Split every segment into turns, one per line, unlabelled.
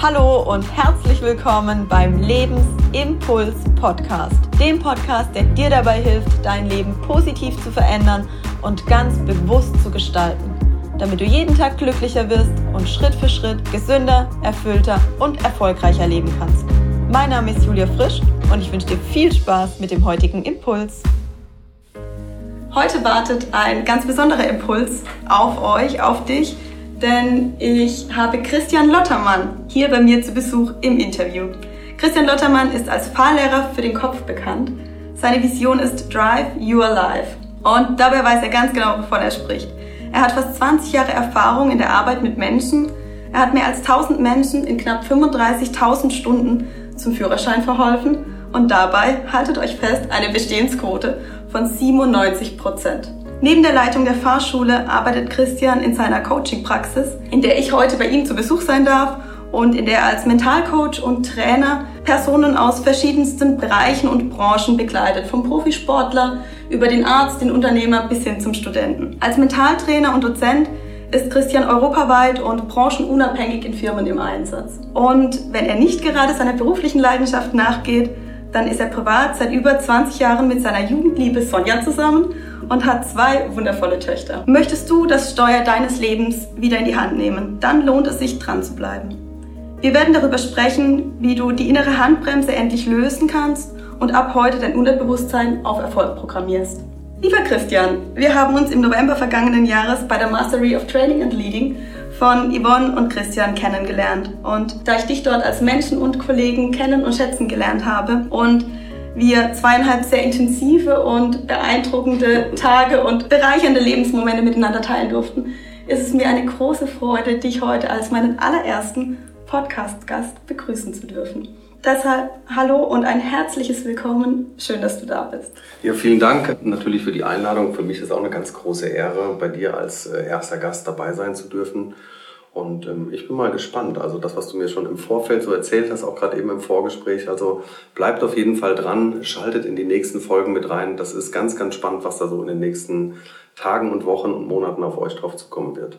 Hallo und herzlich willkommen beim Lebensimpuls Podcast, dem Podcast, der dir dabei hilft, dein Leben positiv zu verändern und ganz bewusst zu gestalten, damit du jeden Tag glücklicher wirst und Schritt für Schritt gesünder, erfüllter und erfolgreicher leben kannst. Mein Name ist Julia Frisch und ich wünsche dir viel Spaß mit dem heutigen Impuls. Heute wartet ein ganz besonderer Impuls auf euch, auf dich denn ich habe Christian Lottermann hier bei mir zu Besuch im Interview. Christian Lottermann ist als Fahrlehrer für den Kopf bekannt. Seine Vision ist Drive Your Life. Und dabei weiß er ganz genau, wovon er spricht. Er hat fast 20 Jahre Erfahrung in der Arbeit mit Menschen. Er hat mehr als 1000 Menschen in knapp 35.000 Stunden zum Führerschein verholfen und dabei, haltet euch fest, eine Bestehensquote von 97 Prozent. Neben der Leitung der Fahrschule arbeitet Christian in seiner Coaching-Praxis, in der ich heute bei ihm zu Besuch sein darf und in der er als Mentalcoach und Trainer Personen aus verschiedensten Bereichen und Branchen begleitet, vom Profisportler über den Arzt, den Unternehmer bis hin zum Studenten. Als Mentaltrainer und Dozent ist Christian europaweit und branchenunabhängig in Firmen im Einsatz. Und wenn er nicht gerade seiner beruflichen Leidenschaft nachgeht, dann ist er privat seit über 20 Jahren mit seiner Jugendliebe Sonja zusammen und hat zwei wundervolle Töchter. Möchtest du das Steuer deines Lebens wieder in die Hand nehmen, dann lohnt es sich dran zu bleiben. Wir werden darüber sprechen, wie du die innere Handbremse endlich lösen kannst und ab heute dein Unterbewusstsein auf Erfolg programmierst. Lieber Christian, wir haben uns im November vergangenen Jahres bei der Mastery of Training and Leading von Yvonne und Christian kennengelernt. Und da ich dich dort als Menschen und Kollegen kennen und schätzen gelernt habe und wir zweieinhalb sehr intensive und beeindruckende Tage und bereichernde Lebensmomente miteinander teilen durften, ist es mir eine große Freude, dich heute als meinen allerersten Podcast-Gast begrüßen zu dürfen. Deshalb hallo und ein herzliches Willkommen. Schön, dass du da bist.
Ja, vielen Dank natürlich für die Einladung. Für mich ist auch eine ganz große Ehre, bei dir als äh, erster Gast dabei sein zu dürfen. Und ähm, ich bin mal gespannt. Also das, was du mir schon im Vorfeld so erzählt hast, auch gerade eben im Vorgespräch. Also bleibt auf jeden Fall dran, schaltet in die nächsten Folgen mit rein. Das ist ganz, ganz spannend, was da so in den nächsten Tagen und Wochen und Monaten auf euch drauf zukommen wird.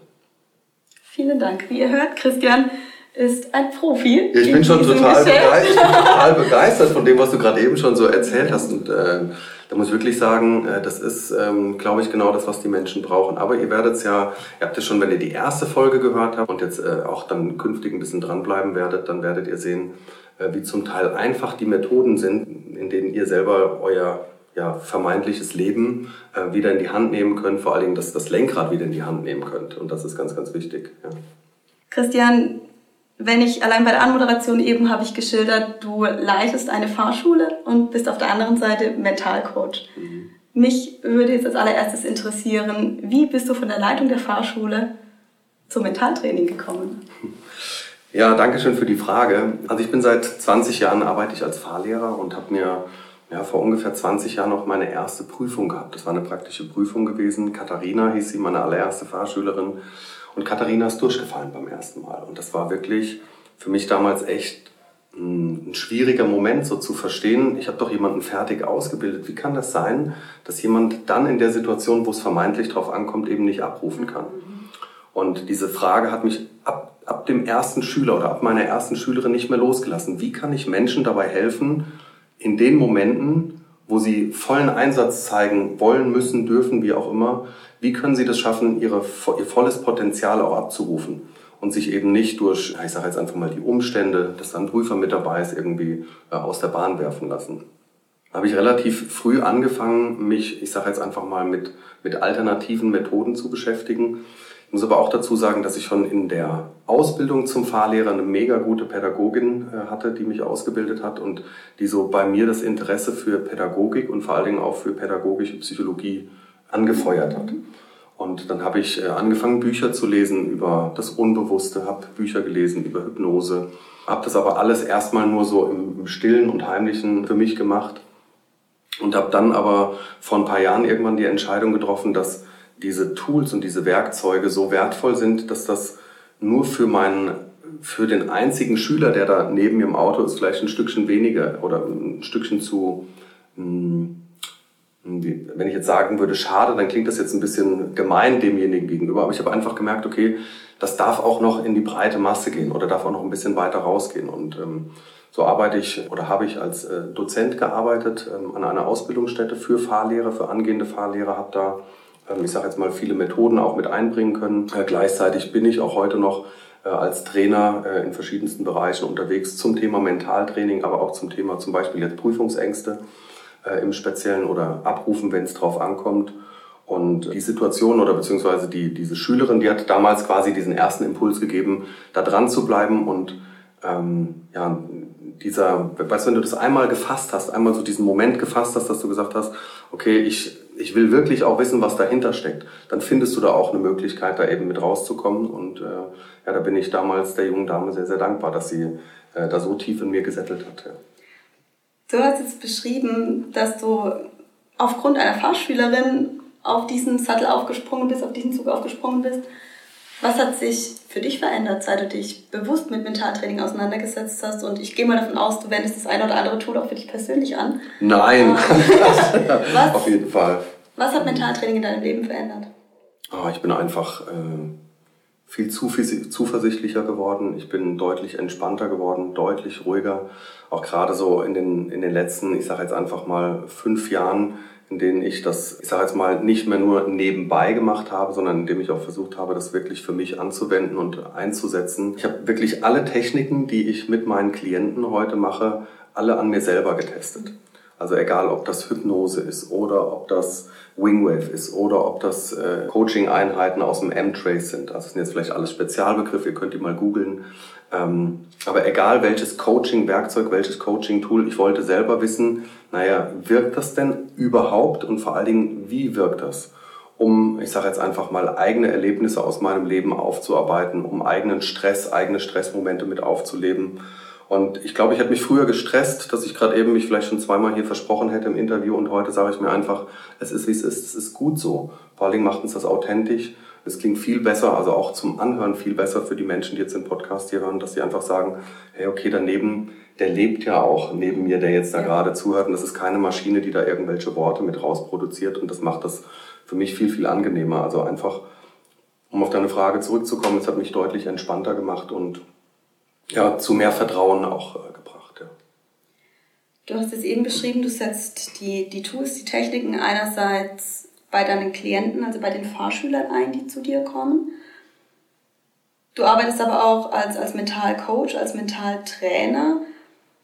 Vielen Dank. Wie ihr hört, Christian ist ein Profi.
Ich bin schon total begeistert, total begeistert von dem, was du gerade eben schon so erzählt hast. Und äh, da muss ich wirklich sagen, äh, das ist, ähm, glaube ich, genau das, was die Menschen brauchen. Aber ihr werdet es ja, ihr habt es schon, wenn ihr die erste Folge gehört habt und jetzt äh, auch dann künftig ein bisschen dranbleiben werdet, dann werdet ihr sehen, äh, wie zum Teil einfach die Methoden sind, in denen ihr selber euer ja, vermeintliches Leben wieder in die Hand nehmen könnt, vor allen Dingen das, das Lenkrad wieder in die Hand nehmen könnt. Und das ist ganz, ganz wichtig. Ja.
Christian, wenn ich allein bei der Anmoderation eben habe ich geschildert, du leitest eine Fahrschule und bist auf der anderen Seite Mentalcoach. Mhm. Mich würde jetzt als allererstes interessieren, wie bist du von der Leitung der Fahrschule zum Mentaltraining gekommen?
Ja, danke schön für die Frage. Also ich bin seit 20 Jahren arbeite ich als Fahrlehrer und habe mir ja, vor ungefähr 20 Jahren noch meine erste Prüfung gehabt. Das war eine praktische Prüfung gewesen. Katharina hieß sie, meine allererste Fahrschülerin. Und Katharina ist durchgefallen beim ersten Mal. Und das war wirklich für mich damals echt ein, schwieriger Moment, so zu verstehen, ich habe doch jemanden fertig ausgebildet. Wie kann das sein, dass jemand dann in der Situation, wo es vermeintlich drauf ankommt, eben nicht abrufen kann? Und diese Frage hat mich ab, ab dem ersten Schüler oder ab meiner ersten Schülerin nicht mehr losgelassen. Wie kann ich Menschen dabei helfen, in den Momenten, wo sie vollen Einsatz zeigen wollen, müssen, dürfen, wie auch immer, wie können Sie das schaffen, ihre, ihr volles Potenzial auch abzurufen und sich eben nicht durch, ich sage jetzt einfach mal die Umstände, dass da ein Prüfer mit dabei ist, irgendwie äh, aus der Bahn werfen lassen? Habe ich relativ früh angefangen, mich, ich sage jetzt einfach mal, mit, mit alternativen Methoden zu beschäftigen. Ich muss aber auch dazu sagen, dass ich schon in der Ausbildung zum Fahrlehrer eine mega gute Pädagogin äh, hatte, die mich ausgebildet hat und die so bei mir das Interesse für Pädagogik und vor allen Dingen auch für pädagogische Psychologie angefeuert hat. Und dann habe ich äh, angefangen, Bücher zu lesen über das Unbewusste, habe Bücher gelesen über Hypnose, habe das aber alles erstmal nur so im, stillen und heimlichen für mich gemacht und habe dann aber vor ein paar Jahren irgendwann die Entscheidung getroffen, dass diese Tools und diese Werkzeuge so wertvoll sind, dass das nur für meinen für den einzigen Schüler, der da neben mir im Auto ist, vielleicht ein Stückchen weniger oder ein Stückchen zu hm, wenn ich jetzt sagen würde, schade, dann klingt das jetzt ein bisschen gemein demjenigen gegenüber. Aber ich habe einfach gemerkt, okay, das darf auch noch in die breite Masse gehen oder darf auch noch ein bisschen weiter rausgehen. Und ähm, so arbeite ich oder habe ich als äh, Dozent gearbeitet ähm, an einer Ausbildungsstätte für Fahrlehrer, für angehende Fahrlehrer, habe da, ich sage jetzt mal, viele Methoden auch mit einbringen können. Äh, gleichzeitig bin ich auch heute noch äh, als Trainer äh, in verschiedensten Bereichen unterwegs zum Thema Mentaltraining, aber auch zum Thema zum Beispiel jetzt Prüfungsängste im Speziellen oder Abrufen, wenn es drauf ankommt. Und die Situation oder beziehungsweise die, diese Schülerin, die hat damals quasi diesen ersten Impuls gegeben, da dran zu bleiben und ähm, ja, dieser, weißt du, wenn du das einmal gefasst hast, einmal so diesen Moment gefasst hast, dass du gesagt hast, okay, ich, ich will wirklich auch wissen, was dahinter steckt, dann findest du da auch eine Möglichkeit, da eben mit rauszukommen. Und äh, ja, da bin ich damals der jungen Dame sehr, sehr dankbar, dass sie äh, da so tief in mir gesettelt hat. Ja.
Du hast jetzt beschrieben, dass du aufgrund einer Fahrschülerin auf diesen Sattel aufgesprungen bist, auf diesen Zug aufgesprungen bist. Was hat sich für dich verändert, seit du dich bewusst mit Mentaltraining auseinandergesetzt hast? Und ich gehe mal davon aus, du wendest das eine oder andere Tool auch für dich persönlich an.
Nein, was, auf jeden Fall.
Was hat Mentaltraining in deinem Leben verändert?
Oh, ich bin einfach äh, viel zuversichtlicher geworden. Ich bin deutlich entspannter geworden, deutlich ruhiger. Auch gerade so in den, in den letzten, ich sage jetzt einfach mal, fünf Jahren in denen ich das, ich sage jetzt mal, nicht mehr nur nebenbei gemacht habe, sondern in dem ich auch versucht habe, das wirklich für mich anzuwenden und einzusetzen. Ich habe wirklich alle Techniken, die ich mit meinen Klienten heute mache, alle an mir selber getestet. Also egal, ob das Hypnose ist oder ob das Wingwave ist oder ob das äh, Coaching-Einheiten aus dem M-Trace sind. Also das sind jetzt vielleicht alles Spezialbegriffe, ihr könnt die mal googeln. Ähm, aber egal welches Coaching-Werkzeug, welches Coaching-Tool, ich wollte selber wissen, naja, wirkt das denn überhaupt und vor allen Dingen, wie wirkt das? Um, ich sage jetzt einfach mal, eigene Erlebnisse aus meinem Leben aufzuarbeiten, um eigenen Stress, eigene Stressmomente mit aufzuleben. Und ich glaube, ich hätte mich früher gestresst, dass ich gerade eben mich vielleicht schon zweimal hier versprochen hätte im Interview und heute sage ich mir einfach, es ist wie es ist, es ist gut so. Vor allen Dingen macht uns das authentisch. Es klingt viel besser, also auch zum Anhören viel besser für die Menschen, die jetzt den Podcast hier hören, dass sie einfach sagen, hey, okay, daneben der lebt ja auch neben mir, der jetzt da ja. gerade zuhört. Und das ist keine Maschine, die da irgendwelche Worte mit rausproduziert. Und das macht das für mich viel, viel angenehmer. Also einfach, um auf deine Frage zurückzukommen, es hat mich deutlich entspannter gemacht und ja, zu mehr Vertrauen auch äh, gebracht. Ja.
Du hast es eben beschrieben, du setzt die, die Tools, die Techniken einerseits bei deinen Klienten, also bei den Fahrschülern ein, die zu dir kommen. Du arbeitest aber auch als, als Mentalcoach, als Mentaltrainer.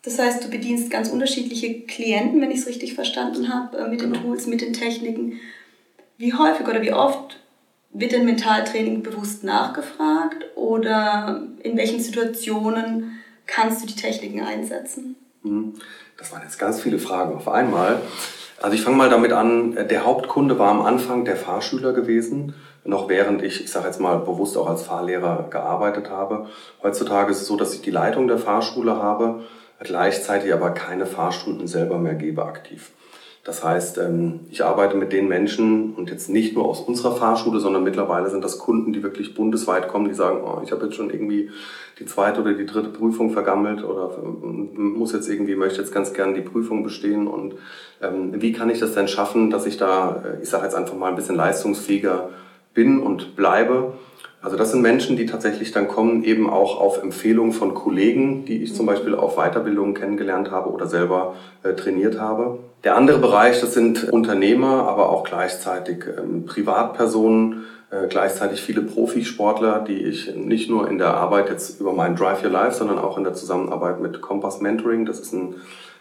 Das heißt, du bedienst ganz unterschiedliche Klienten, wenn ich es richtig verstanden habe, äh, mit den genau. Tools, mit den Techniken. Wie häufig oder wie oft wird denn Mentaltraining bewusst nachgefragt oder in welchen Situationen kannst du die Techniken einsetzen?
Mhm. Das waren jetzt ganz viele Fragen auf einmal. Also ich fange mal damit an, der Hauptkunde war am Anfang der Fahrschüler gewesen, noch während ich, ich sage jetzt mal bewusst auch als Fahrlehrer gearbeitet habe. Heutzutage ist es so, dass ich die Leitung der Fahrschule habe gleichzeitig aber keine Fahrstunden selber mehr gebe aktiv. Das heißt, ähm, ich arbeite mit den Menschen und jetzt nicht nur aus unserer Fahrschule, sondern mittlerweile sind das Kunden, die wirklich bundesweit kommen, die sagen, oh, ich habe jetzt schon irgendwie die zweite oder die dritte Prüfung vergammelt oder muss jetzt irgendwie, möchte jetzt ganz gern die Prüfung bestehen und ähm, wie kann ich das denn schaffen, dass ich da, äh, ich sage jetzt einfach mal ein bisschen leistungsfähiger bin und bleibe also das sind Menschen, die tatsächlich dann kommen, eben auch auf Empfehlung von Kollegen, die ich zum Beispiel auf Weiterbildungen kennengelernt habe oder selber äh, trainiert habe. Der andere Bereich, das sind Unternehmer, aber auch gleichzeitig ähm, Privatpersonen, äh, gleichzeitig viele Profisportler, die ich nicht nur in der Arbeit jetzt über meinen Drive Your Life, sondern auch in der Zusammenarbeit mit Compass Mentoring, das ist ein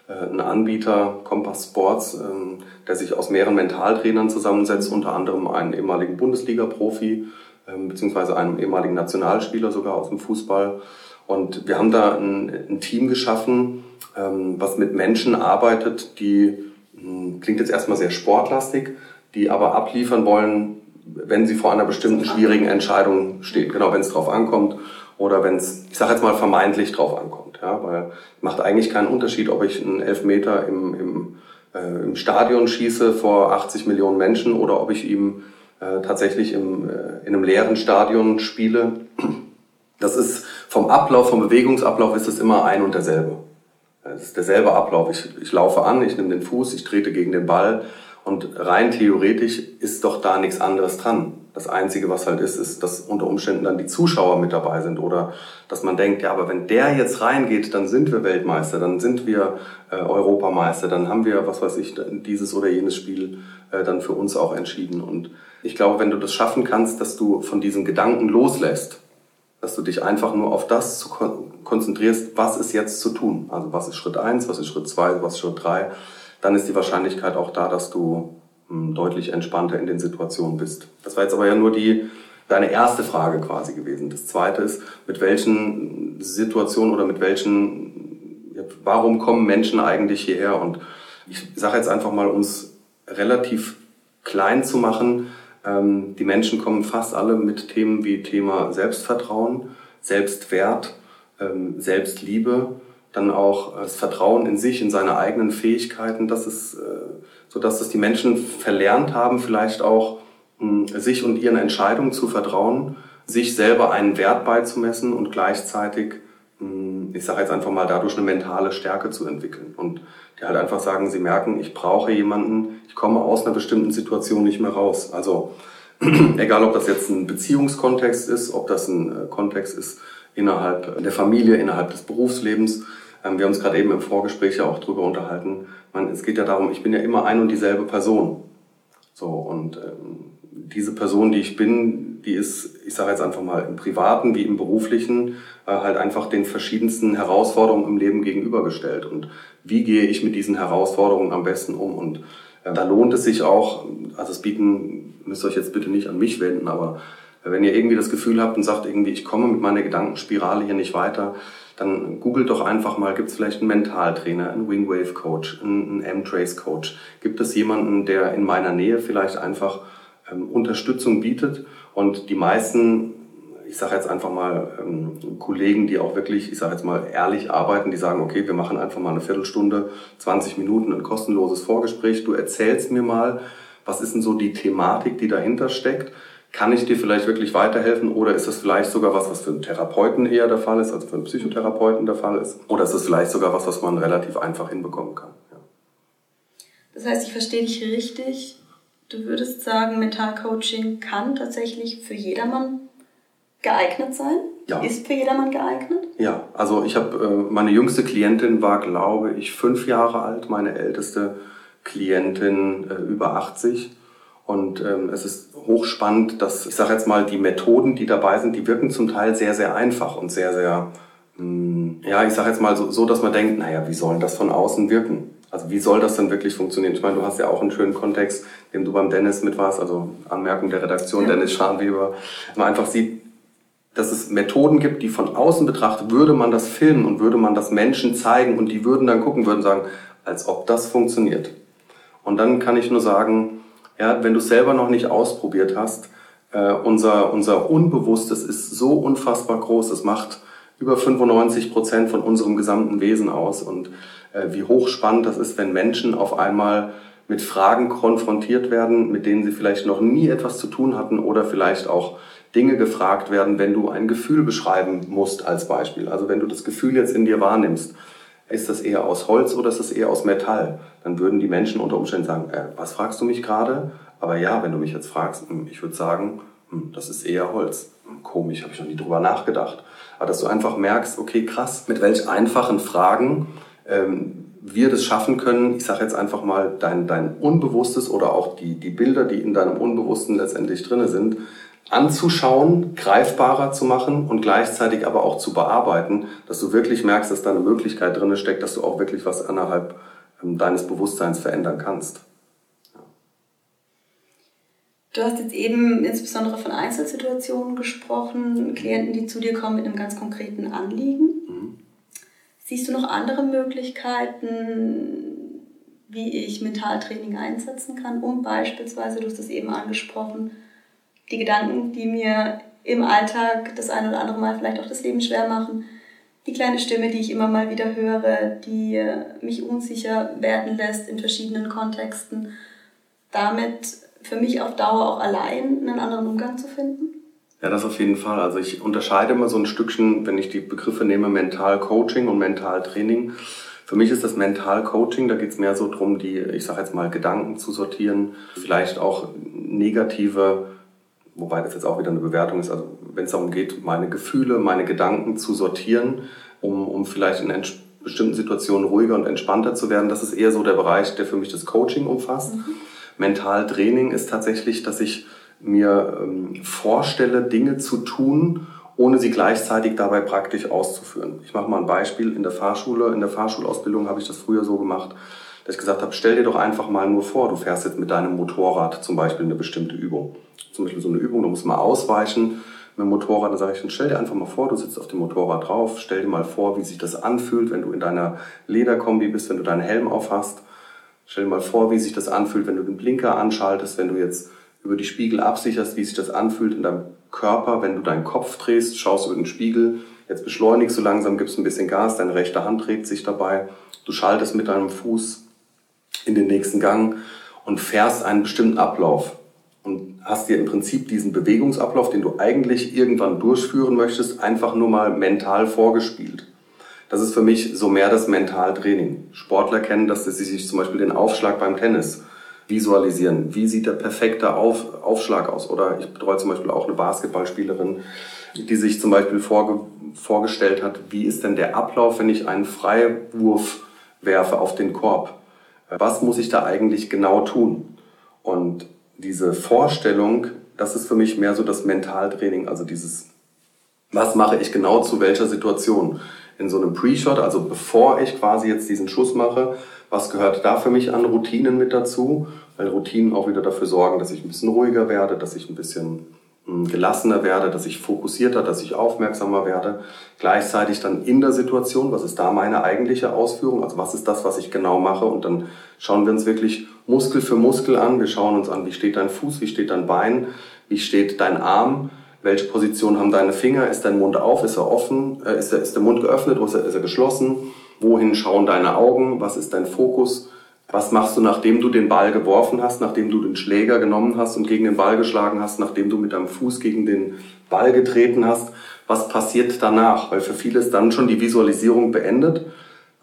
äh, ein Anbieter, Compass Sports, ähm, der sich aus mehreren Mentaltrainern zusammensetzt, unter anderem einen ehemaligen Bundesliga-Profi, beziehungsweise einem ehemaligen Nationalspieler sogar aus dem Fußball. Und wir haben da ein, ein Team geschaffen, ähm, was mit Menschen arbeitet, die, hm, klingt jetzt erstmal sehr sportlastig, die aber abliefern wollen, wenn sie vor einer bestimmten schwierigen Entscheidung stehen. Genau, wenn es drauf ankommt oder wenn es, ich sage jetzt mal, vermeintlich drauf ankommt. Ja, weil macht eigentlich keinen Unterschied, ob ich einen Elfmeter im, im, äh, im Stadion schieße vor 80 Millionen Menschen oder ob ich ihm äh, tatsächlich im, äh, in einem leeren Stadion spiele. Das ist vom Ablauf, vom Bewegungsablauf ist es immer ein und derselbe. Es ist derselbe Ablauf. Ich, ich laufe an, ich nehme den Fuß, ich trete gegen den Ball und rein theoretisch ist doch da nichts anderes dran. Das Einzige, was halt ist, ist, dass unter Umständen dann die Zuschauer mit dabei sind oder dass man denkt, ja, aber wenn der jetzt reingeht, dann sind wir Weltmeister, dann sind wir äh, Europameister, dann haben wir, was weiß ich, dieses oder jenes Spiel äh, dann für uns auch entschieden. Und ich glaube, wenn du das schaffen kannst, dass du von diesen Gedanken loslässt, dass du dich einfach nur auf das zu konzentrierst, was ist jetzt zu tun. Also was ist Schritt eins, was ist Schritt zwei, was ist Schritt drei, dann ist die Wahrscheinlichkeit auch da, dass du deutlich entspannter in den Situationen bist. Das war jetzt aber ja nur die, deine erste Frage quasi gewesen. Das zweite ist, mit welchen Situationen oder mit welchen, warum kommen Menschen eigentlich hierher? Und ich sage jetzt einfach mal, um es relativ klein zu machen, ähm, die Menschen kommen fast alle mit Themen wie Thema Selbstvertrauen, Selbstwert, ähm, Selbstliebe, dann auch das Vertrauen in sich, in seine eigenen Fähigkeiten. Das ist, äh, so dass das die Menschen verlernt haben, vielleicht auch hm, sich und ihren Entscheidungen zu vertrauen, sich selber einen Wert beizumessen und gleichzeitig, hm, ich sage jetzt einfach mal, dadurch eine mentale Stärke zu entwickeln. Und die halt einfach sagen, sie merken, ich brauche jemanden, ich komme aus einer bestimmten Situation nicht mehr raus. Also egal, ob das jetzt ein Beziehungskontext ist, ob das ein äh, Kontext ist innerhalb der Familie, innerhalb des Berufslebens, ähm, wir haben uns gerade eben im Vorgespräch ja auch drüber unterhalten. Man, es geht ja darum, ich bin ja immer ein und dieselbe Person. So, und ähm, diese Person, die ich bin, die ist, ich sage jetzt einfach mal, im Privaten wie im Beruflichen äh, halt einfach den verschiedensten Herausforderungen im Leben gegenübergestellt. Und wie gehe ich mit diesen Herausforderungen am besten um? Und äh, da lohnt es sich auch, also es bieten, müsst ihr euch jetzt bitte nicht an mich wenden, aber äh, wenn ihr irgendwie das Gefühl habt und sagt irgendwie, ich komme mit meiner Gedankenspirale hier nicht weiter, dann googelt doch einfach mal, gibt es vielleicht einen Mentaltrainer, einen Wingwave-Coach, einen M-Trace-Coach? Gibt es jemanden, der in meiner Nähe vielleicht einfach ähm, Unterstützung bietet? Und die meisten, ich sage jetzt einfach mal, ähm, Kollegen, die auch wirklich, ich sage jetzt mal, ehrlich arbeiten, die sagen, okay, wir machen einfach mal eine Viertelstunde, 20 Minuten ein kostenloses Vorgespräch. Du erzählst mir mal, was ist denn so die Thematik, die dahinter steckt? Kann ich dir vielleicht wirklich weiterhelfen oder ist das vielleicht sogar was, was für einen Therapeuten eher der Fall ist, also für einen Psychotherapeuten der Fall ist? Oder ist das vielleicht sogar was, was man relativ einfach hinbekommen kann? Ja.
Das heißt, ich verstehe dich richtig. Du würdest sagen, Mentalcoaching kann tatsächlich für jedermann geeignet sein? Ja. Ist für jedermann geeignet?
Ja, also ich habe, äh, meine jüngste Klientin war, glaube ich, fünf Jahre alt, meine älteste Klientin äh, über 80. Und ähm, es ist hochspannend, dass, ich sage jetzt mal, die Methoden, die dabei sind, die wirken zum Teil sehr, sehr einfach und sehr, sehr, mh, hm, ja, ich sage jetzt mal so, so, dass man denkt, naja, wie soll das von außen wirken? Also wie soll das denn wirklich funktionieren? Ich meine, du hast ja auch einen schönen Kontext, in dem du beim Dennis mit warst, also Anmerkung der Redaktion, ja. Dennis Scharnweber, man einfach sieht, dass es Methoden gibt, die von außen betrachtet, würde man das filmen und würde man das Menschen zeigen und die würden dann gucken, würden sagen, als ob das funktioniert. Und dann kann ich nur sagen, ja, wenn du selber noch nicht ausprobiert hast, äh, unser, unser Unbewusstes ist so unfassbar groß, es macht über 95 Prozent von unserem gesamten Wesen aus. Und äh, wie hochspannend das ist, wenn Menschen auf einmal mit Fragen konfrontiert werden, mit denen sie vielleicht noch nie etwas zu tun hatten oder vielleicht auch Dinge gefragt werden, wenn du ein Gefühl beschreiben musst als Beispiel. Also wenn du das Gefühl jetzt in dir wahrnimmst ist das eher aus Holz oder ist das eher aus Metall? Dann würden die Menschen unter Umständen sagen, äh, was fragst du mich gerade? Aber ja, wenn du mich jetzt fragst, hm, ich würde sagen, hm, das ist eher Holz. Hm, komisch, habe ich noch nie drüber nachgedacht. Aber dass du einfach merkst, okay, krass, mit welch einfachen Fragen ähm, wir das schaffen können, ich sage jetzt einfach mal, dein, dein Unbewusstes oder auch die, die Bilder, die in deinem Unbewussten letztendlich drinne sind, anzuschauen, greifbarer zu machen und gleichzeitig aber auch zu bearbeiten, dass du wirklich merkst, dass da eine Möglichkeit drin steckt, dass du auch wirklich was innerhalb ähm, deines Bewusstseins verändern kannst.
Du hast jetzt eben insbesondere von Einzelsituationen gesprochen, Klienten, die zu dir kommen mit einem ganz konkreten Anliegen. Mhm. Siehst du noch andere Möglichkeiten, wie ich Mentaltraining einsetzen kann, um beispielsweise, du hast es eben angesprochen, die Gedanken, die mir im Alltag das ein oder andere Mal vielleicht auch das Leben schwer machen. Die kleine Stimme, die ich immer mal wieder höre, die mich unsicher werden lässt in verschiedenen Kontexten. Damit für mich auf Dauer auch allein einen anderen Umgang zu finden?
Ja, das auf jeden Fall. Also ich unterscheide immer so ein Stückchen, wenn ich die Begriffe nehme, Mental Coaching und Mental Training. Für mich ist das Mental Coaching, da geht es mehr so darum, die, ich sage jetzt mal, Gedanken zu sortieren, vielleicht auch negative wobei das jetzt auch wieder eine Bewertung ist, also wenn es darum geht, meine Gefühle, meine Gedanken zu sortieren, um, um vielleicht in bestimmten Situationen ruhiger und entspannter zu werden, das ist eher so der Bereich, der für mich das Coaching umfasst. Mhm. Mentaltraining ist tatsächlich, dass ich mir ähm, vorstelle, Dinge zu tun, ohne sie gleichzeitig dabei praktisch auszuführen. Ich mache mal ein Beispiel. In der Fahrschule, in der Fahrschulausbildung habe ich das früher so gemacht, dass ich gesagt habe, stell dir doch einfach mal nur vor, du fährst jetzt mit deinem Motorrad zum Beispiel eine bestimmte Übung. Zum Beispiel so eine Übung, da muss man ausweichen mit dem Motorrad. Dann sage ich, dann stell dir einfach mal vor, du sitzt auf dem Motorrad drauf, stell dir mal vor, wie sich das anfühlt, wenn du in deiner Lederkombi bist, wenn du deinen Helm aufhast. Stell dir mal vor, wie sich das anfühlt, wenn du den Blinker anschaltest, wenn du jetzt über die Spiegel absicherst, wie sich das anfühlt in deinem Körper, wenn du deinen Kopf drehst, schaust über den Spiegel, jetzt beschleunigst du langsam, gibst ein bisschen Gas, deine rechte Hand dreht sich dabei, du schaltest mit deinem Fuß in den nächsten Gang und fährst einen bestimmten Ablauf und hast dir im Prinzip diesen Bewegungsablauf, den du eigentlich irgendwann durchführen möchtest, einfach nur mal mental vorgespielt. Das ist für mich so mehr das Mentaltraining. Sportler kennen das, dass sie sich zum Beispiel den Aufschlag beim Tennis visualisieren. Wie sieht der perfekte Auf, Aufschlag aus? Oder ich betreue zum Beispiel auch eine Basketballspielerin, die sich zum Beispiel vorge, vorgestellt hat, wie ist denn der Ablauf, wenn ich einen Freiwurf werfe auf den Korb? Was muss ich da eigentlich genau tun? Und diese Vorstellung, das ist für mich mehr so das Mentaltraining, also dieses, was mache ich genau zu welcher Situation? In so einem Pre-Shot, also bevor ich quasi jetzt diesen Schuss mache, was gehört da für mich an Routinen mit dazu? Weil Routinen auch wieder dafür sorgen, dass ich ein bisschen ruhiger werde, dass ich ein bisschen hm, gelassener werde, dass ich fokussierter, dass ich aufmerksamer werde. Gleichzeitig dann in der Situation, was ist da meine eigentliche Ausführung? Also was ist das, was ich genau mache? Und dann schauen wir uns wirklich Muskel für Muskel an. Wir schauen uns an, wie steht dein Fuß, wie steht dein Bein, wie steht dein Arm, welche Position haben deine Finger, ist dein Mund auf, ist er offen, äh, ist, der, ist der Mund geöffnet oder ist er, ist er geschlossen? Wohin schauen deine Augen? Was ist dein Fokus? Was machst du, nachdem du den Ball geworfen hast, nachdem du den Schläger genommen hast und gegen den Ball geschlagen hast, nachdem du mit deinem Fuß gegen den Ball getreten hast? Was passiert danach? Weil für viele ist dann schon die Visualisierung beendet.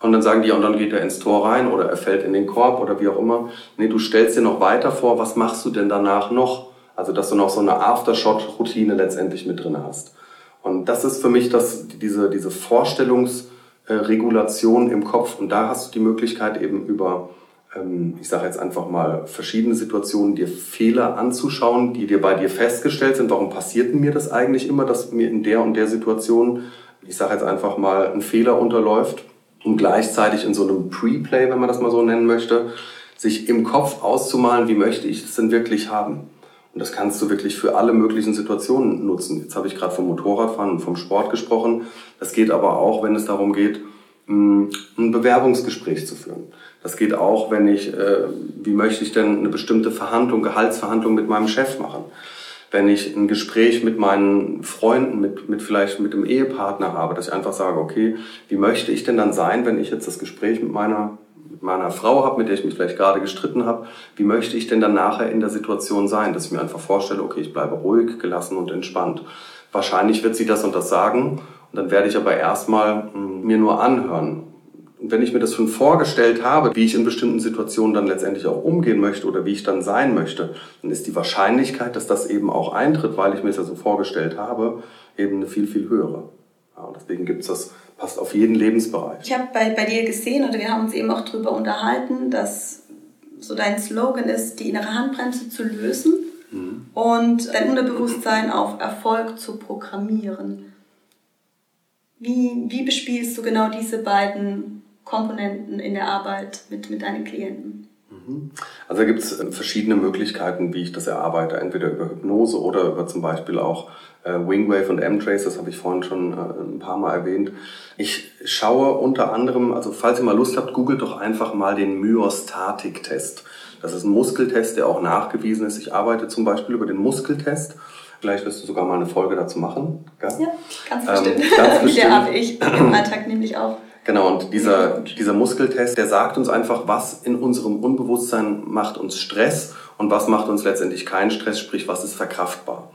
Und dann sagen die, und dann geht er ins Tor rein oder er fällt in den Korb oder wie auch immer. Nee, du stellst dir noch weiter vor, was machst du denn danach noch? Also, dass du noch so eine Aftershot-Routine letztendlich mit drin hast. Und das ist für mich das, diese, diese Vorstellungs- äh, Regulation im Kopf. Und da hast du die Möglichkeit eben über, ähm, ich sage jetzt einfach mal, verschiedene Situationen, dir Fehler anzuschauen, die dir bei dir festgestellt sind. Warum passiert mir das eigentlich immer, dass mir in der und der Situation, ich sage jetzt einfach mal, ein Fehler unterläuft? Und gleichzeitig in so einem Pre-Play, wenn man das mal so nennen möchte, sich im Kopf auszumalen, wie möchte ich es denn wirklich haben. Und das kannst du wirklich für alle möglichen Situationen nutzen. Jetzt habe ich gerade vom Motorradfahren und vom Sport gesprochen. Das geht aber auch, wenn es darum geht, mm, ein Bewerbungsgespräch zu führen. Das geht auch, wenn ich, äh, wie möchte ich denn eine bestimmte Verhandlung, Gehaltsverhandlung mit meinem Chef machen? Wenn ich ein Gespräch mit meinen Freunden, mit, mit vielleicht mit dem Ehepartner habe, dass ich einfach sage, okay, wie möchte ich denn dann sein, wenn ich jetzt das Gespräch mit meiner meiner Frau habe, mit der ich mich vielleicht gerade gestritten habe, wie möchte ich denn dann nachher in der Situation sein, dass ich mir einfach vorstelle, okay, ich bleibe ruhig, gelassen und entspannt. Wahrscheinlich wird sie das und das sagen und dann werde ich aber erstmal hm, mir nur anhören. Und wenn ich mir das schon vorgestellt habe, wie ich in bestimmten Situationen dann letztendlich auch umgehen möchte oder wie ich dann sein möchte, dann ist die Wahrscheinlichkeit, dass das eben auch eintritt, weil ich mir das ja so vorgestellt habe, eben eine viel, viel höhere. Ja, und deswegen gibt es das passt auf jeden Lebensbereich.
Ich habe bei, bei dir gesehen oder wir haben uns eben auch darüber unterhalten, dass so dein Slogan ist, die innere Handbremse zu lösen mhm. und dein Unterbewusstsein auf Erfolg zu programmieren. Wie, wie bespielst du genau diese beiden Komponenten in der Arbeit mit, mit deinen Klienten?
Mhm. Also gibt es äh, verschiedene Möglichkeiten, wie ich das erarbeite, entweder über Hypnose oder über zum Beispiel auch Wingwave und M-Trace, das habe ich vorhin schon äh, ein paar Mal erwähnt. Ich schaue unter anderem, also falls ihr mal Lust habt, googelt doch einfach mal den Myostatik-Test. Das ist ein Muskeltest, der auch nachgewiesen ist. Ich arbeite zum Beispiel über den Muskeltest. Vielleicht wirst du sogar mal eine Folge dazu machen.
Gell? Ja, ganz bestimmt. Ähm, ganz bestimmt. Der habe ich im Alltag nämlich auch.
Genau, und dieser, dieser Muskeltest, der sagt uns einfach, was in unserem Unbewusstsein macht uns Stress und was macht uns letztendlich keinen Stress, sprich, was ist verkraftbar.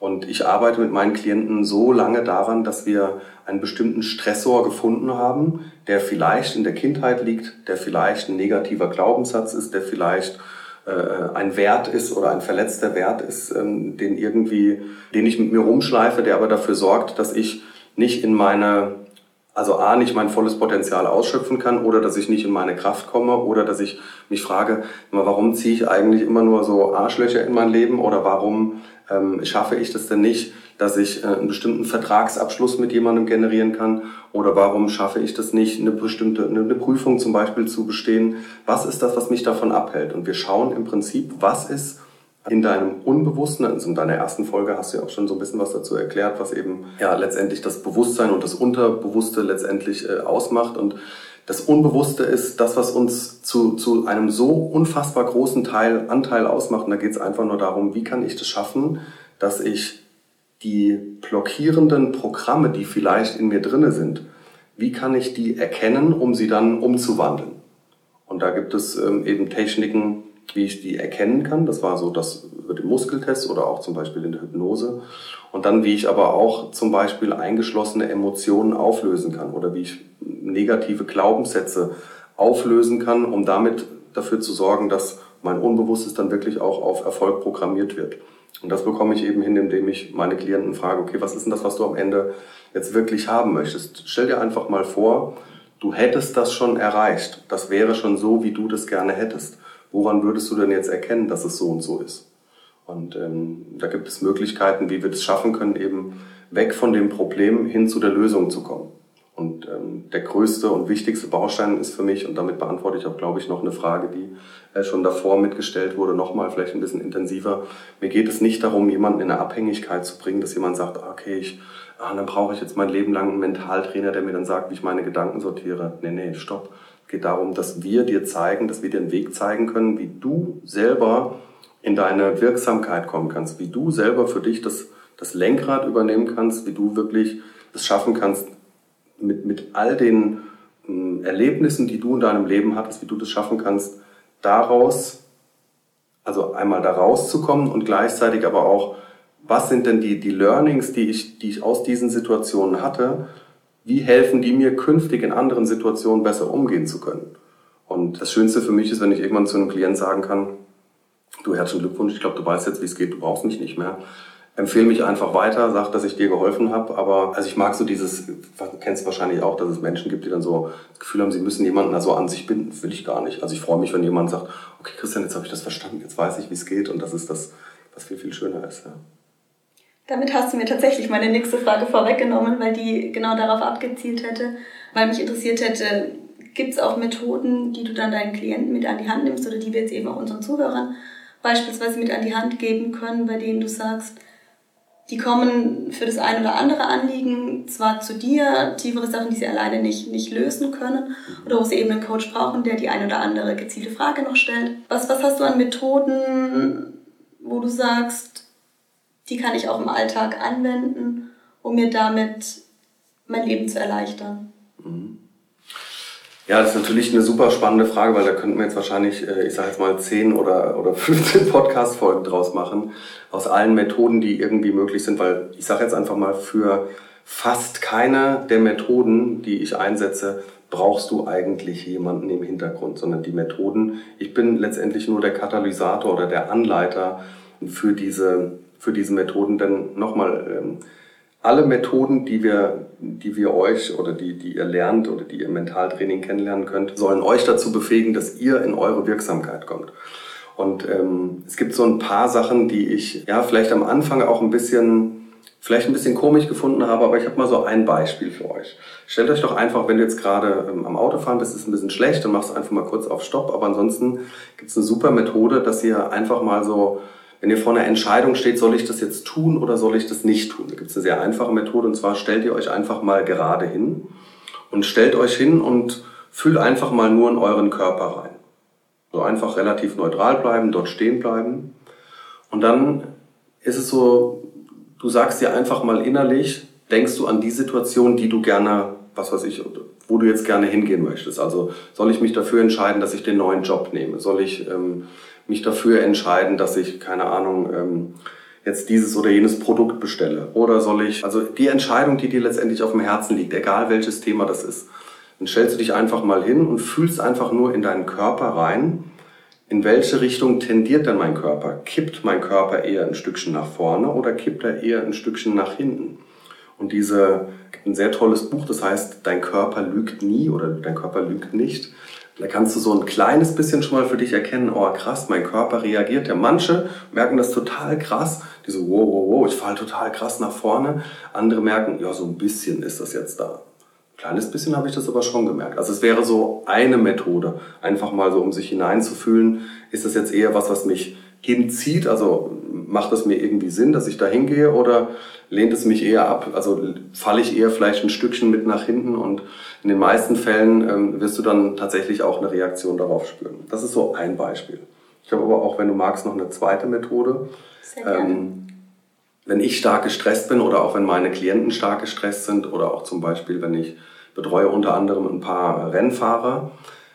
Und ich arbeite mit meinen Klienten so lange daran, dass wir einen bestimmten Stressor gefunden haben, der vielleicht in der Kindheit liegt, der vielleicht ein negativer Glaubenssatz ist, der vielleicht äh, ein Wert ist oder ein verletzter Wert ist, ähm, den irgendwie, den ich mit mir rumschleife, der aber dafür sorgt, dass ich nicht in meine, also A, nicht mein volles Potenzial ausschöpfen kann oder dass ich nicht in meine Kraft komme oder dass ich mich frage, warum ziehe ich eigentlich immer nur so Arschlöcher in mein Leben oder warum ähm, schaffe ich das denn nicht, dass ich äh, einen bestimmten Vertragsabschluss mit jemandem generieren kann? Oder warum schaffe ich das nicht, eine bestimmte eine, eine Prüfung zum Beispiel zu bestehen? Was ist das, was mich davon abhält? Und wir schauen im Prinzip, was ist in deinem Unbewussten, also in deiner ersten Folge hast du ja auch schon so ein bisschen was dazu erklärt, was eben ja letztendlich das Bewusstsein und das Unterbewusste letztendlich äh, ausmacht. Und das Unbewusste ist das, was uns zu, zu einem so unfassbar großen Teil, Anteil ausmacht. Und da geht es einfach nur darum, wie kann ich das schaffen, dass ich die blockierenden Programme, die vielleicht in mir drinne sind, wie kann ich die erkennen, um sie dann umzuwandeln? Und da gibt es ähm, eben Techniken, wie ich die erkennen kann. Das war so das über den Muskeltest oder auch zum Beispiel in der Hypnose. Und dann, wie ich aber auch zum Beispiel eingeschlossene Emotionen auflösen kann oder wie ich negative Glaubenssätze auflösen kann, um damit dafür zu sorgen, dass mein Unbewusstes dann wirklich auch auf Erfolg programmiert wird. Und das bekomme ich eben hin, indem ich meine Klienten frage, okay, was ist denn das, was du am Ende jetzt wirklich haben möchtest? Stell dir einfach mal vor, du hättest das schon erreicht. Das wäre schon so, wie du das gerne hättest. Woran würdest du denn jetzt erkennen, dass es so und so ist? Und ähm, da gibt es Möglichkeiten, wie wir das schaffen können, eben weg von dem Problem hin zu der Lösung zu kommen. Und ähm, der größte und wichtigste Baustein ist für mich, und damit beantworte ich auch, glaube ich, noch eine Frage, die äh, schon davor mitgestellt wurde, nochmal vielleicht ein bisschen intensiver. Mir geht es nicht darum, jemanden in eine Abhängigkeit zu bringen, dass jemand sagt, okay, ich, ah, dann brauche ich jetzt mein Leben lang einen Mentaltrainer, der mir dann sagt, wie ich meine Gedanken sortiere. Nee, nee, stopp. Geht darum, dass wir dir zeigen, dass wir dir einen Weg zeigen können, wie du selber in deine Wirksamkeit kommen kannst, wie du selber für dich das, das Lenkrad übernehmen kannst, wie du wirklich es schaffen kannst, mit, mit all den äh, Erlebnissen, die du in deinem Leben hattest, wie du das schaffen kannst, daraus, also einmal da rauszukommen und gleichzeitig aber auch, was sind denn die, die Learnings, die ich, die ich aus diesen Situationen hatte, wie helfen die mir künftig in anderen Situationen besser umgehen zu können? Und das Schönste für mich ist, wenn ich irgendwann zu einem Klienten sagen kann, du herzlichen Glückwunsch, ich glaube, du weißt jetzt, wie es geht, du brauchst mich nicht mehr empfehle mich einfach weiter, sag, dass ich dir geholfen habe. Aber also ich mag so dieses, du kennst wahrscheinlich auch, dass es Menschen gibt, die dann so das Gefühl haben, sie müssen jemanden also an sich binden. Will ich gar nicht. Also ich freue mich, wenn jemand sagt, okay Christian, jetzt habe ich das verstanden, jetzt weiß ich, wie es geht und das ist das, was viel, viel schöner ist. Ja.
Damit hast du mir tatsächlich meine nächste Frage vorweggenommen, weil die genau darauf abgezielt hätte, weil mich interessiert hätte, gibt es auch Methoden, die du dann deinen Klienten mit an die Hand nimmst oder die wir jetzt eben auch unseren Zuhörern beispielsweise mit an die Hand geben können, bei denen du sagst, die kommen für das ein oder andere Anliegen zwar zu dir, tiefere Sachen, die sie alleine nicht, nicht lösen können, oder wo sie eben einen Coach brauchen, der die ein oder andere gezielte Frage noch stellt. Was, was hast du an Methoden, wo du sagst, die kann ich auch im Alltag anwenden, um mir damit mein Leben zu erleichtern?
Mhm. Ja, das ist natürlich eine super spannende Frage, weil da könnten wir jetzt wahrscheinlich, äh, ich sage jetzt mal 10 oder, oder 15 Podcast-Folgen draus machen, aus allen Methoden, die irgendwie möglich sind, weil ich sage jetzt einfach mal, für fast keine der Methoden, die ich einsetze, brauchst du eigentlich jemanden im Hintergrund, sondern die Methoden, ich bin letztendlich nur der Katalysator oder der Anleiter für diese, für diese Methoden, denn nochmal, ähm, alle Methoden, die wir, die wir euch oder die, die ihr lernt oder die ihr Mentaltraining kennenlernen könnt, sollen euch dazu befähigen, dass ihr in eure Wirksamkeit kommt. Und ähm, es gibt so ein paar Sachen, die ich ja vielleicht am Anfang auch ein bisschen, vielleicht ein bisschen komisch gefunden habe, aber ich habe mal so ein Beispiel für euch. Stellt euch doch einfach, wenn du jetzt gerade ähm, am Autofahren bist, ist ein bisschen schlecht, dann machst du einfach mal kurz auf Stopp. Aber ansonsten gibt es eine super Methode, dass ihr einfach mal so wenn ihr vor einer Entscheidung steht, soll ich das jetzt tun oder soll ich das nicht tun? Da gibt es eine sehr einfache Methode und zwar stellt ihr euch einfach mal gerade hin und stellt euch hin und fühlt einfach mal nur in euren Körper rein. So einfach relativ neutral bleiben, dort stehen bleiben. Und dann ist es so, du sagst dir einfach mal innerlich, denkst du an die Situation, die du gerne, was weiß ich, wo du jetzt gerne hingehen möchtest. Also soll ich mich dafür entscheiden, dass ich den neuen Job nehme? Soll ich ähm, mich dafür entscheiden, dass ich, keine Ahnung, ähm, jetzt dieses oder jenes Produkt bestelle? Oder soll ich, also die Entscheidung, die dir letztendlich auf dem Herzen liegt, egal welches Thema das ist, dann stellst du dich einfach mal hin und fühlst einfach nur in deinen Körper rein, in welche Richtung tendiert denn mein Körper? Kippt mein Körper eher ein Stückchen nach vorne oder kippt er eher ein Stückchen nach hinten? Und diese, ein sehr tolles Buch, das heißt, dein Körper lügt nie oder dein Körper lügt nicht. Da kannst du so ein kleines bisschen schon mal für dich erkennen, oh krass, mein Körper reagiert. Ja, manche merken das total krass, die so, wow, wow, wow, ich falle total krass nach vorne. Andere merken, ja, so ein bisschen ist das jetzt da kleines bisschen habe ich das aber schon gemerkt. Also es wäre so eine Methode, einfach mal so um sich hineinzufühlen, ist das jetzt eher was, was mich hinzieht, also macht es mir irgendwie Sinn, dass ich da hingehe oder lehnt es mich eher ab, also falle ich eher vielleicht ein Stückchen mit nach hinten und in den meisten Fällen ähm, wirst du dann tatsächlich auch eine Reaktion darauf spüren. Das ist so ein Beispiel. Ich habe aber auch, wenn du magst, noch eine zweite Methode. Ähm, wenn ich stark gestresst bin oder auch wenn meine Klienten stark gestresst sind oder auch zum Beispiel, wenn ich betreue unter anderem ein paar Rennfahrer,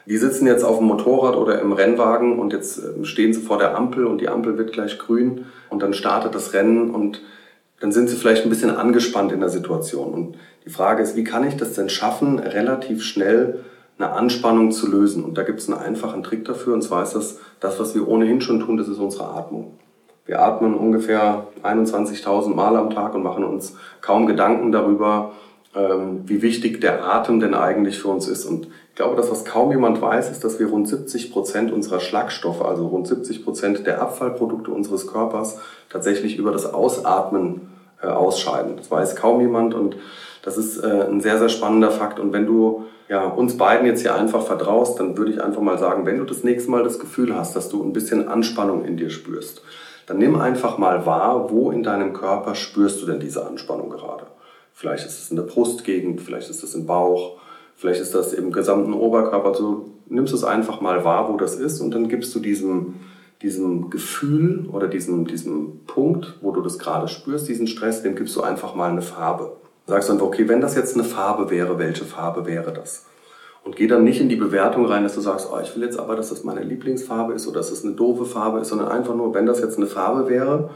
die sitzen jetzt auf dem Motorrad oder im Rennwagen und jetzt ähm, stehen sie vor der Ampel und die Ampel wird gleich grün und dann startet das Rennen und dann sind sie vielleicht ein bisschen angespannt in der Situation. Und die Frage ist, wie kann ich das denn schaffen, relativ schnell eine Anspannung zu lösen? Und da gibt es einen einfachen Trick dafür und zwar ist das, das, was wir ohnehin schon tun, das ist unsere Atmung. Wir atmen ungefähr 21.000 Mal am Tag und machen uns kaum Gedanken darüber, ähm, wie wichtig der Atem denn eigentlich für uns ist. Und ich glaube, dass was kaum jemand weiß, ist, dass wir rund 70 Prozent unserer Schlagstoffe, also rund 70 Prozent der Abfallprodukte unseres Körpers tatsächlich über das Ausatmen äh, ausscheiden. Das weiß kaum jemand und das ist äh, ein sehr, sehr spannender Fakt. Und wenn du ja, uns beiden jetzt hier einfach vertraust, dann würde ich einfach mal sagen, wenn du das nächste Mal das Gefühl hast, dass du ein bisschen Anspannung in dir spürst, dann nimm einfach mal wahr, wo in deinem Körper spürst du denn diese Anspannung gerade. Vielleicht ist es in der Brustgegend, vielleicht ist es im Bauch, vielleicht ist das im gesamten Oberkörper. Also nimmst es einfach mal wahr, wo das ist und dann gibst du diesem, diesem Gefühl oder diesem, diesem Punkt, wo du das gerade spürst, diesen Stress, dem gibst du einfach mal eine Farbe. Sagst dann, okay, wenn das jetzt eine Farbe wäre, welche Farbe wäre das? Und geh dann nicht in die Bewertung rein, dass du sagst, oh, ich will jetzt aber, dass das meine Lieblingsfarbe ist oder dass das eine doofe Farbe ist, sondern einfach nur, wenn das jetzt eine Farbe wäre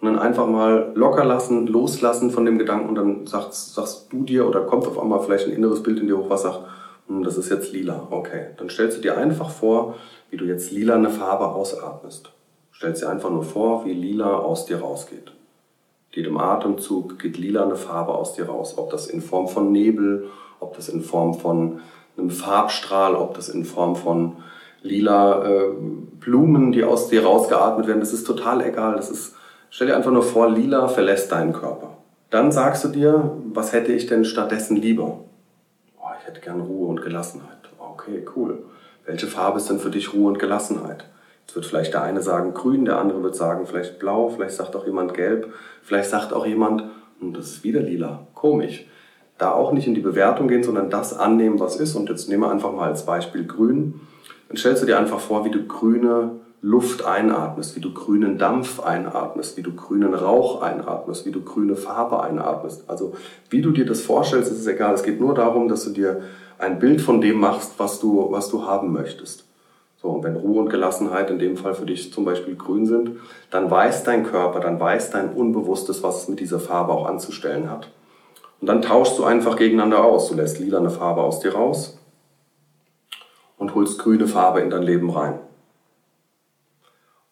und dann einfach mal locker lassen, loslassen von dem Gedanken und dann sagst, sagst du dir oder kommt auf einmal vielleicht ein inneres Bild in dir hoch, was sagt, hm, das ist jetzt lila. Okay, dann stellst du dir einfach vor, wie du jetzt lila eine Farbe ausatmest. Stellst dir einfach nur vor, wie lila aus dir rausgeht. Jedem Atemzug geht lila eine Farbe aus dir raus, ob das in Form von Nebel, ob das in Form von einem Farbstrahl, ob das in Form von lila äh, Blumen, die aus dir rausgeatmet werden, das ist total egal. Das ist, stell dir einfach nur vor, lila verlässt deinen Körper. Dann sagst du dir, was hätte ich denn stattdessen lieber? Oh, ich hätte gern Ruhe und Gelassenheit. Okay, cool. Welche Farbe ist denn für dich Ruhe und Gelassenheit? Jetzt wird vielleicht der eine sagen grün, der andere wird sagen vielleicht blau, vielleicht sagt auch jemand gelb, vielleicht sagt auch jemand, hm, das ist wieder lila. Komisch da auch nicht in die Bewertung gehen, sondern das annehmen, was ist. Und jetzt nehmen wir einfach mal als Beispiel grün. Dann stellst du dir einfach vor, wie du grüne Luft einatmest, wie du grünen Dampf einatmest, wie du grünen Rauch einatmest, wie du grüne Farbe einatmest. Also wie du dir das vorstellst, ist es egal. Es geht nur darum, dass du dir ein Bild von dem machst, was du, was du haben möchtest. So, und wenn Ruhe und Gelassenheit in dem Fall für dich zum Beispiel grün sind, dann weiß dein Körper, dann weiß dein Unbewusstes, was es mit dieser Farbe auch anzustellen hat. Und dann tauschst du einfach gegeneinander aus. Du lässt lila eine Farbe aus dir raus und holst grüne Farbe in dein Leben rein.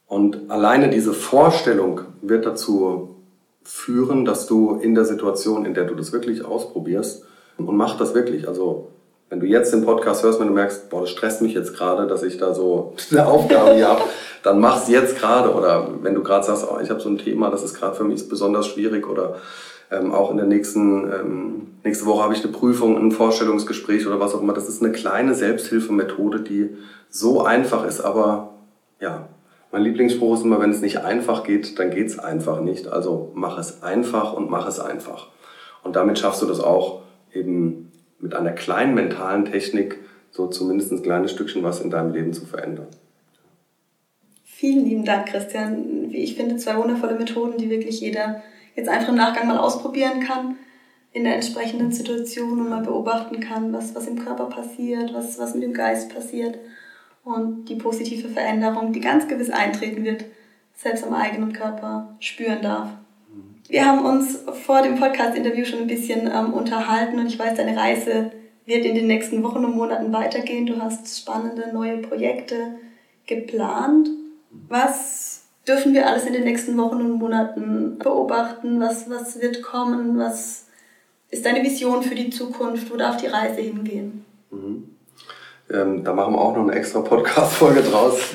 Und alleine diese Vorstellung wird dazu führen, dass du in der Situation, in der du das wirklich ausprobierst, und mach das wirklich. Also, wenn du jetzt den Podcast hörst, wenn du merkst, boah, das stresst mich jetzt gerade, dass ich da so eine Aufgabe hier habe, dann mach's jetzt gerade. Oder wenn du gerade sagst, oh, ich habe so ein Thema, das ist gerade für mich besonders schwierig oder ähm, auch in der nächsten, ähm, nächste Woche habe ich eine Prüfung, ein Vorstellungsgespräch oder was auch immer. Das ist eine kleine Selbsthilfemethode, die so einfach ist, aber ja, mein Lieblingsspruch ist immer, wenn es nicht einfach geht, dann geht es einfach nicht. Also mach es einfach und mach es einfach. Und damit schaffst du das auch eben mit einer kleinen mentalen Technik, so zumindest ein kleines Stückchen was in deinem Leben zu verändern.
Vielen lieben Dank, Christian. Wie ich finde, zwei wundervolle Methoden, die wirklich jeder jetzt einfach im Nachgang mal ausprobieren kann in der entsprechenden Situation und mal beobachten kann, was, was im Körper passiert, was, was mit dem Geist passiert und die positive Veränderung, die ganz gewiss eintreten wird, selbst am eigenen Körper spüren darf. Wir haben uns vor dem Podcast-Interview schon ein bisschen ähm, unterhalten und ich weiß, deine Reise wird in den nächsten Wochen und Monaten weitergehen. Du hast spannende neue Projekte
geplant? Was dürfen wir alles in den nächsten Wochen und Monaten beobachten? Was, was wird kommen? Was ist deine Vision für die Zukunft? Wo darf die Reise hingehen?
Mhm. Ähm, da machen wir auch noch eine extra Podcast-Folge draus.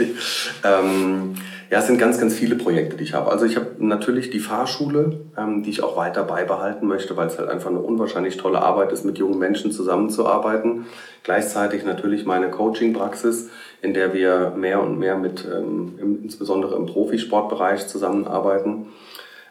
ähm, ja, es sind ganz, ganz viele Projekte, die ich habe. Also ich habe natürlich die Fahrschule, ähm, die ich auch weiter beibehalten möchte, weil es halt einfach eine unwahrscheinlich tolle Arbeit ist, mit jungen Menschen zusammenzuarbeiten. Gleichzeitig natürlich meine Coaching-Praxis, in der wir mehr und mehr mit, ähm, insbesondere im Profisportbereich zusammenarbeiten.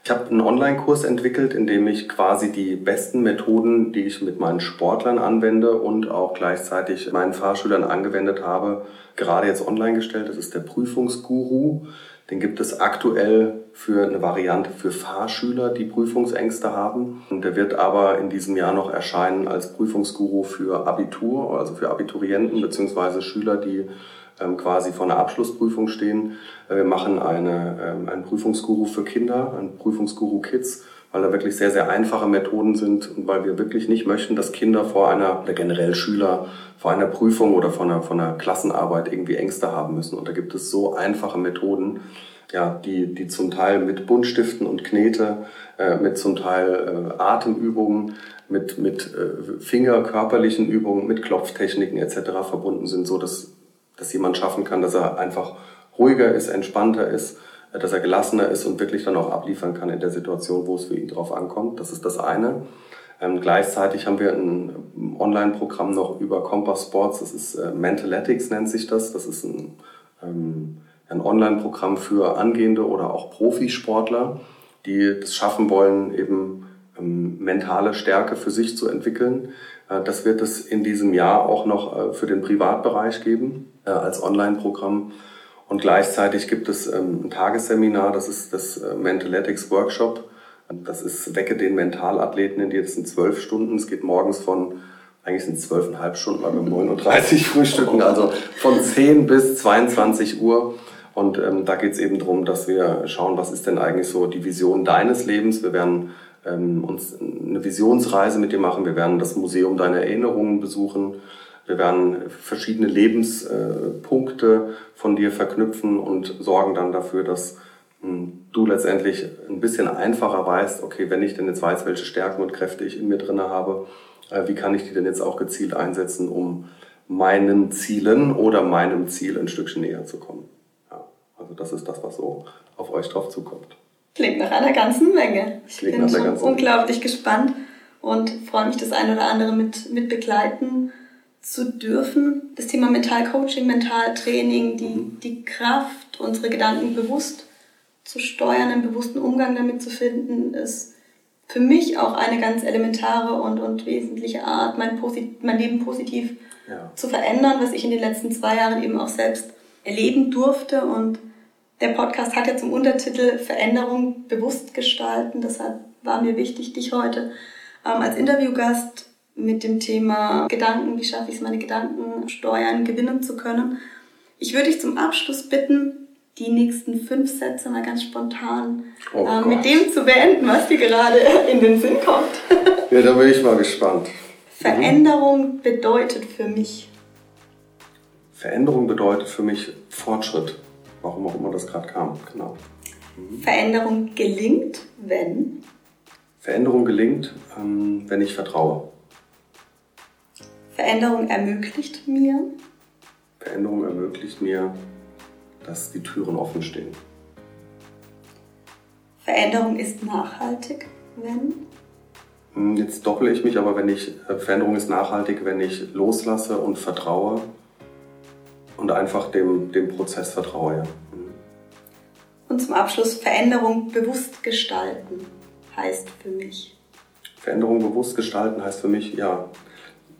Ich habe einen Online-Kurs entwickelt, in dem ich quasi die besten Methoden, die ich mit meinen Sportlern anwende und auch gleichzeitig meinen Fahrschülern angewendet habe, gerade jetzt online gestellt. Das ist der Prüfungsguru. Den gibt es aktuell für eine Variante für Fahrschüler, die Prüfungsängste haben. Und der wird aber in diesem Jahr noch erscheinen als Prüfungsguru für Abitur, also für Abiturienten beziehungsweise Schüler, die quasi vor einer Abschlussprüfung stehen. Äh, wir machen eine, ähm, einen Prüfungsguru für Kinder, einen Prüfungsguru Kids, weil da wirklich sehr, sehr einfache Methoden sind und weil wir wirklich nicht möchten, dass Kinder vor einer, oder generell Schüler, vor einer Prüfung oder vor einer, vor einer Klassenarbeit irgendwie Ängste haben müssen. Und da gibt es so einfache Methoden, ja, die, die zum Teil mit Buntstiften und Knete, äh, mit zum Teil äh, Atemübungen, mit, mit äh, fingerkörperlichen Übungen, mit Klopftechniken etc. verbunden sind, so dass dass jemand schaffen kann, dass er einfach ruhiger ist, entspannter ist, äh, dass er gelassener ist und wirklich dann auch abliefern kann in der Situation, wo es für ihn drauf ankommt. Das ist das eine. Ähm, gleichzeitig haben wir ein Online-Programm noch über Compass Sports, das ist äh, Mentaletics nennt sich das. Das ist ein, ähm, ein Online-Programm für angehende oder auch Profisportler, die es schaffen wollen, eben ähm, mentale Stärke für sich zu entwickeln. Äh, das wird es in diesem Jahr auch noch äh, für den Privatbereich geben äh, als Online-Programm. Und gleichzeitig gibt es ähm, ein Tagesseminar, das ist das äh, Mentaletics Workshop. Das ist Wecke den Mentalathleten in dir. Das sind zwölf Stunden. Es geht morgens von, eigentlich sind es zwölfeinhalb Stunden, weil wir um 9.30 Uhr frühstücken, also von 10 bis 22 Uhr. Und ähm, da geht es eben darum, dass wir schauen, was ist denn eigentlich so die Vision deines Lebens. Wir werden ähm, uns eine Visionsreise mit dir machen. Wir werden das Museum deiner Erinnerungen besuchen. Wir werden verschiedene Lebenspunkte von dir verknüpfen und sorgen dann dafür, dass hm, du letztendlich ein bisschen einfacher weißt, okay, wenn ich denn jetzt weiß, welche Stärken und Kräfte ich in mir drinne habe, äh, wie kann ich die denn jetzt auch gezielt einsetzen, um meinen Zielen oder meinem Ziel ein Stückchen näher zu kommen. Ja, also das ist das, was so auf euch drauf zukommt.
Klingt nach einer ganzen Menge. Ich Klingt bin schon unglaublich Menge. gespannt und freue mich, das eine oder andere mit, mit begleiten zu dürfen. Das Thema Mentalcoaching, Mentaltraining, die, mhm. die Kraft, unsere Gedanken bewusst zu steuern, einen bewussten Umgang damit zu finden, ist für mich auch eine ganz elementare und, und wesentliche Art, mein, Posit mein Leben positiv ja. zu verändern, was ich in den letzten zwei Jahren eben auch selbst erleben durfte. Und der Podcast hat ja zum Untertitel Veränderung bewusst gestalten. Deshalb war mir wichtig, dich heute ähm, als Interviewgast mit dem Thema Gedanken, wie schaffe ich es, meine Gedanken steuern, gewinnen zu können. Ich würde dich zum Abschluss bitten, die nächsten fünf Sätze mal ganz spontan oh äh, mit dem zu beenden, was dir gerade in den Sinn kommt.
ja, da bin ich mal gespannt.
Veränderung bedeutet für mich.
Veränderung bedeutet für mich Fortschritt. Warum auch immer das gerade kam, genau.
Mhm. Veränderung gelingt, wenn?
Veränderung gelingt, ähm, wenn ich vertraue.
Veränderung ermöglicht mir?
Veränderung ermöglicht mir, dass die Türen offen stehen.
Veränderung ist nachhaltig, wenn?
Hm, jetzt doppel ich mich, aber wenn ich, äh, Veränderung ist nachhaltig, wenn ich loslasse und vertraue und einfach dem, dem Prozess vertraue. Ja. Hm.
Und zum Abschluss, Veränderung bewusst gestalten heißt für mich.
Veränderung bewusst gestalten heißt für mich, ja,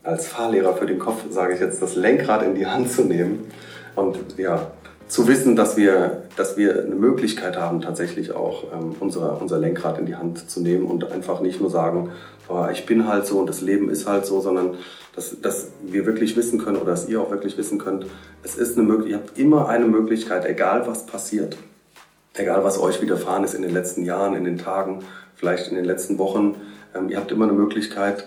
als Fahrlehrer für den Kopf, sage ich jetzt, das Lenkrad in die Hand zu nehmen und ja, zu wissen, dass wir, dass wir eine Möglichkeit haben, tatsächlich auch ähm, unser, unser Lenkrad in die Hand zu nehmen und einfach nicht nur sagen, oh, ich bin halt so und das Leben ist halt so, sondern dass, dass wir wirklich wissen können oder dass ihr auch wirklich wissen könnt, es ist eine Möglichkeit, ihr habt immer eine Möglichkeit, egal was passiert, egal was euch widerfahren ist in den letzten Jahren, in den Tagen, vielleicht in den letzten Wochen, ähm, ihr habt immer eine Möglichkeit,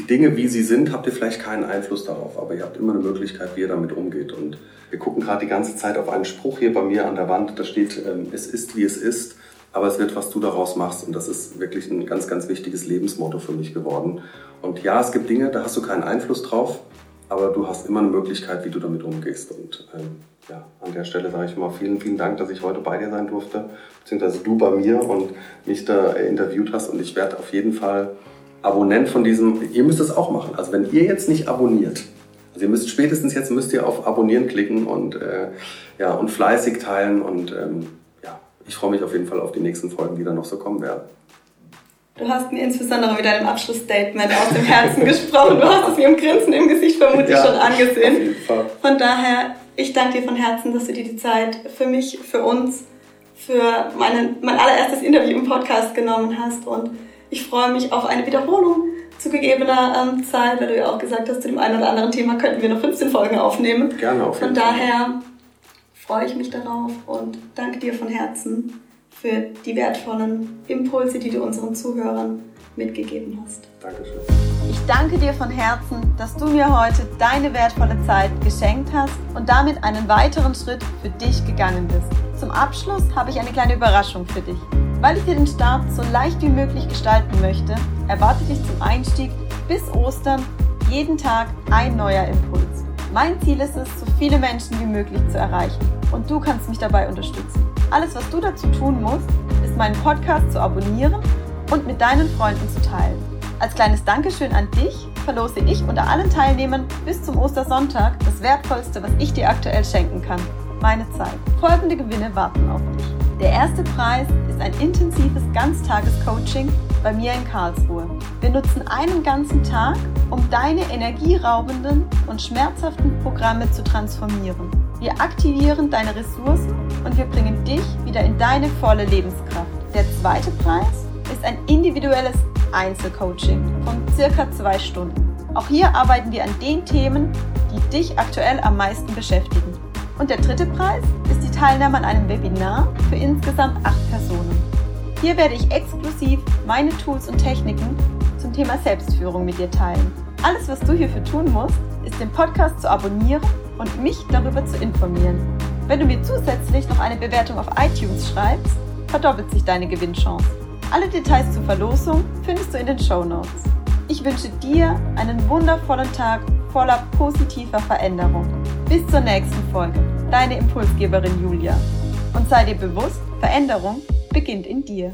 die Dinge, wie sie sind, habt ihr vielleicht keinen Einfluss darauf, aber ihr habt immer eine Möglichkeit, wie ihr damit umgeht. Und wir gucken gerade die ganze Zeit auf einen Spruch hier bei mir an der Wand, da steht, ähm, es ist, wie es ist, aber es wird, was du daraus machst. Und das ist wirklich ein ganz, ganz wichtiges Lebensmotto für mich geworden. Und ja, es gibt Dinge, da hast du keinen Einfluss drauf, aber du hast immer eine Möglichkeit, wie du damit umgehst. Und ähm, ja, an der Stelle sage ich mal vielen, vielen Dank, dass ich heute bei dir sein durfte, beziehungsweise du bei mir und mich da interviewt hast. Und ich werde auf jeden Fall Abonnent von diesem, ihr müsst es auch machen. Also wenn ihr jetzt nicht abonniert, also ihr müsst spätestens jetzt müsst ihr auf Abonnieren klicken und, äh, ja, und fleißig teilen und ähm, ja, ich freue mich auf jeden Fall auf die nächsten Folgen, die dann noch so kommen werden.
Du hast mir insbesondere mit deinem Abschlussstatement aus dem Herzen gesprochen. Du hast es mir im Grinsen im Gesicht vermutlich ja, schon angesehen. Auf jeden Fall. Von daher, ich danke dir von Herzen, dass du dir die Zeit für mich, für uns, für meine, mein allererstes Interview im Podcast genommen hast und ich freue mich auf eine Wiederholung zu gegebener ähm, Zeit, weil du ja auch gesagt hast, zu dem einen oder anderen Thema könnten wir noch 15 Folgen aufnehmen.
Gerne auf
jeden Von daher freue ich mich darauf und danke dir von Herzen für die wertvollen Impulse, die du unseren Zuhörern mitgegeben hast.
Dankeschön.
Ich danke dir von Herzen, dass du mir heute deine wertvolle Zeit geschenkt hast und damit einen weiteren Schritt für dich gegangen bist. Zum Abschluss habe ich eine kleine Überraschung für dich. Weil ich dir den Start so leicht wie möglich gestalten möchte, erwarte dich zum Einstieg bis Ostern jeden Tag ein neuer Impuls. Mein Ziel ist es, so viele Menschen wie möglich zu erreichen und du kannst mich dabei unterstützen. Alles, was du dazu tun musst, ist meinen Podcast zu abonnieren und mit deinen Freunden zu teilen. Als kleines Dankeschön an dich verlose ich unter allen Teilnehmern bis zum Ostersonntag das Wertvollste, was ich dir aktuell schenken kann. Meine Zeit. Folgende Gewinne warten auf dich. Der erste Preis ist ein intensives Ganztages-Coaching bei mir in Karlsruhe. Wir nutzen einen ganzen Tag, um deine energieraubenden und schmerzhaften Programme zu transformieren. Wir aktivieren deine Ressourcen und wir bringen dich wieder in deine volle Lebenskraft. Der zweite Preis ist ein individuelles Einzelcoaching von circa zwei Stunden. Auch hier arbeiten wir an den Themen, die dich aktuell am meisten beschäftigen. Und der dritte Preis ist die Teilnahme an einem Webinar für insgesamt acht Personen. Hier werde ich exklusiv meine Tools und Techniken zum Thema Selbstführung mit dir teilen. Alles, was du hierfür tun musst, ist den Podcast zu abonnieren und mich darüber zu informieren. Wenn du mir zusätzlich noch eine Bewertung auf iTunes schreibst, verdoppelt sich deine Gewinnchance. Alle Details zur Verlosung findest du in den Show Notes. Ich wünsche dir einen wundervollen Tag voller positiver Veränderung. Bis zur nächsten Folge. Deine Impulsgeberin Julia. Und sei dir bewusst, Veränderung beginnt in dir.